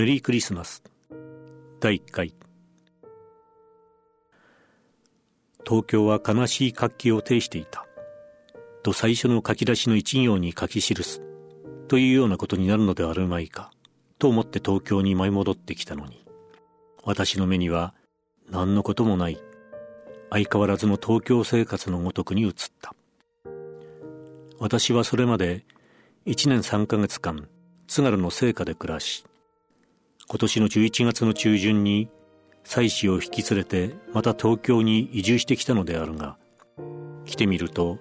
メリークリスマス。第1回。東京は悲しい活気を呈していた。と最初の書き出しの一行に書き記す。というようなことになるのではあるまいか。と思って東京に舞い戻ってきたのに。私の目には何のこともない。相変わらずの東京生活のごとくに移った。私はそれまで1年3ヶ月間津軽の生家で暮らし今年の11月の中旬に妻子を引き連れてまた東京に移住してきたのであるが来てみると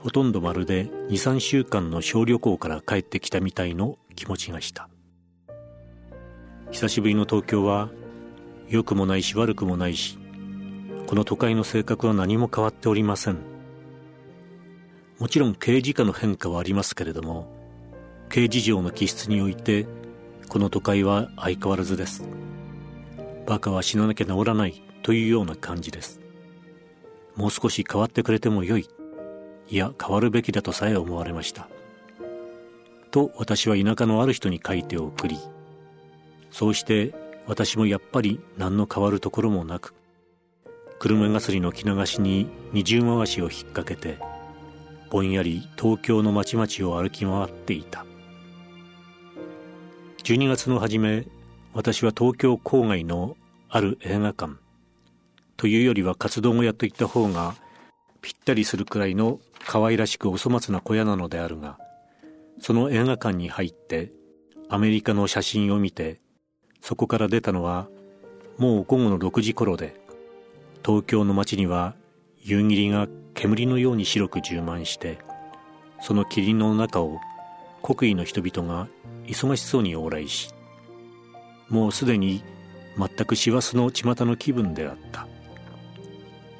ほとんどまるで23週間の小旅行から帰ってきたみたいの気持ちがした。久しぶりの東京は良くもないし悪くもないしこの都会の性格は何も変わっておりません。もちろん刑事課の変化はありますけれども刑事上の気質においてこの都会は相変わらずです。バカは死ななきゃ治らないというような感じです。もう少し変わってくれてもよい。いや変わるべきだとさえ思われました。と私は田舎のある人に書いて送りそうして私もやっぱり何の変わるところもなく車がすりの着流しに二重回しを引っ掛けてぼんやり東京の町々を歩き回っていた。12月の初め私は東京郊外のある映画館というよりは活動小屋といった方がぴったりするくらいの可愛らしくお粗末な小屋なのであるがその映画館に入ってアメリカの写真を見てそこから出たのはもう午後の6時頃で東京の街には夕霧が煙のように白く充満してその霧の中を国威の人々が忙しそうに往来しもうすでに全く師走の巷の気分であった。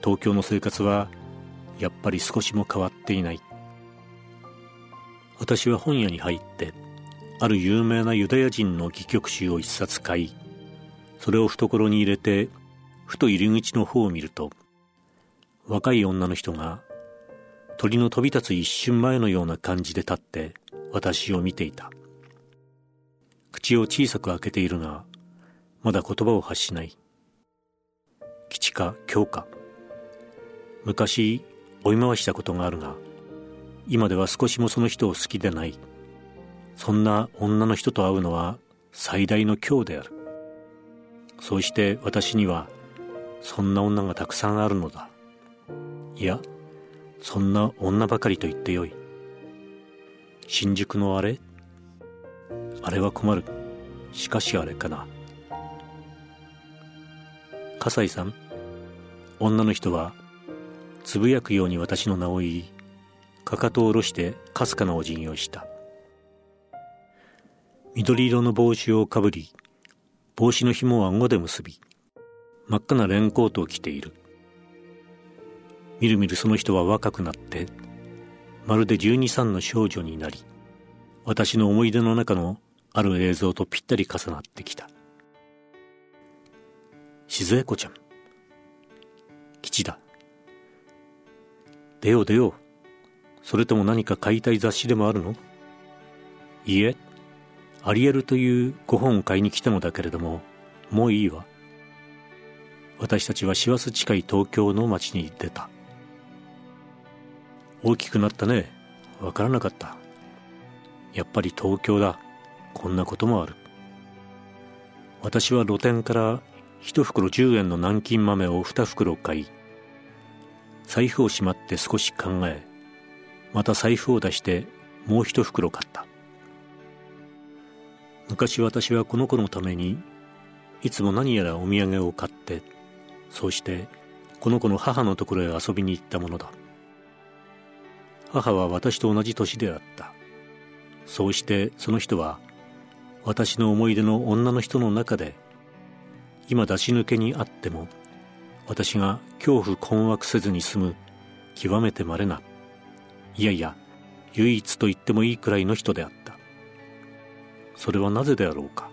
東京の生活はやっぱり少しも変わっていない。私は本屋に入ってある有名なユダヤ人の戯曲集を一冊買いそれを懐に入れてふと入り口の方を見ると若い女の人が鳥の飛び立つ一瞬前のような感じで立って私を見ていた。口を小さく開けているがまだ言葉を発しない。基地か強か。昔追い回したことがあるが今では少しもその人を好きでない。そんな女の人と会うのは最大の今日である。そうして私にはそんな女がたくさんあるのだ。いやそんな女ばかりと言ってよい。新宿のあれあれは困る。しかしあれかな。笠井さん女の人はつぶやくように私の名を言いかかとを下ろしてかすかなお辞儀をした。緑色の帽子をかぶり帽子の紐を顎で結び真っ赤なレンコートを着ている。みるみるその人は若くなってまるで十二三の少女になり私の思い出の中のある映像とぴったり重なってきた。静江子ちゃん。吉だ出よう出よう。それとも何か買いたい雑誌でもあるの？いいえ。アリエルというご本を買いに来たのだけれどももういいわ。私たちは師走近い東京の街に出た。大きくなったね。わからなかった。やっぱり東京だ。こんなこともある。私は露店から一袋10円の南京豆を二袋買い財布をしまって少し考えまた財布を出してもう一袋買った。昔私はこの子のためにいつも何やらお土産を買ってそうしてこの子の母のところへ遊びに行ったものだ。母は私と同じ年であった。そうしてその人は私の思い出の女の人の中で今出し抜けにあっても私が恐怖困惑せずに済む極めて稀ないやいや唯一と言ってもいいくらいの人であった。それはなぜであろうか。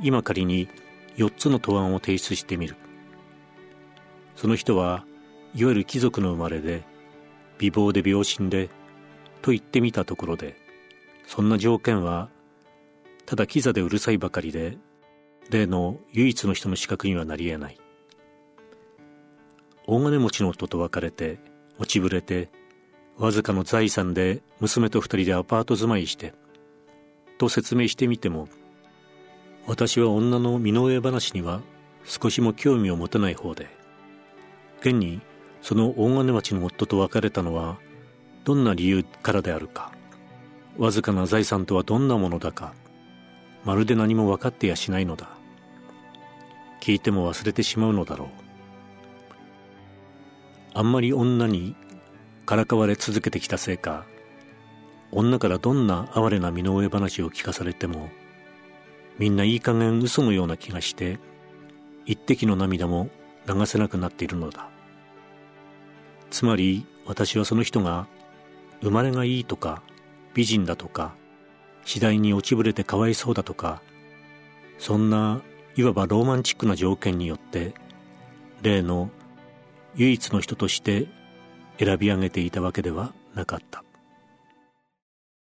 今仮に4つの答案を提出してみる。その人はいわゆる貴族の生まれで美貌で病身でと言ってみたところでそんな条件はただキザでうるさいばかりで例の唯一の人の資格にはなり得ない。大金持ちの夫と別れて落ちぶれてわずかの財産で娘と二人でアパート住まいしてと説明してみても私は女の身の上話には少しも興味を持たない方で現にその大金持ちの夫と別れたのはどんな理由からであるかわずかな財産とはどんなものだかまるで何も分かってやしないのだ。聞いても忘れてしまうのだろう。あんまり女にからかわれ続けてきたせいか女からどんな哀れな身の上話を聞かされてもみんないい加減嘘のような気がして一滴の涙も流せなくなっているのだ。つまり私はその人が生まれがいいとか美人だとか次第に落ちぶれてかわいそうだとかそんないわばローマンチックな条件によって例の唯一の人として選び上げていたわけではなかった。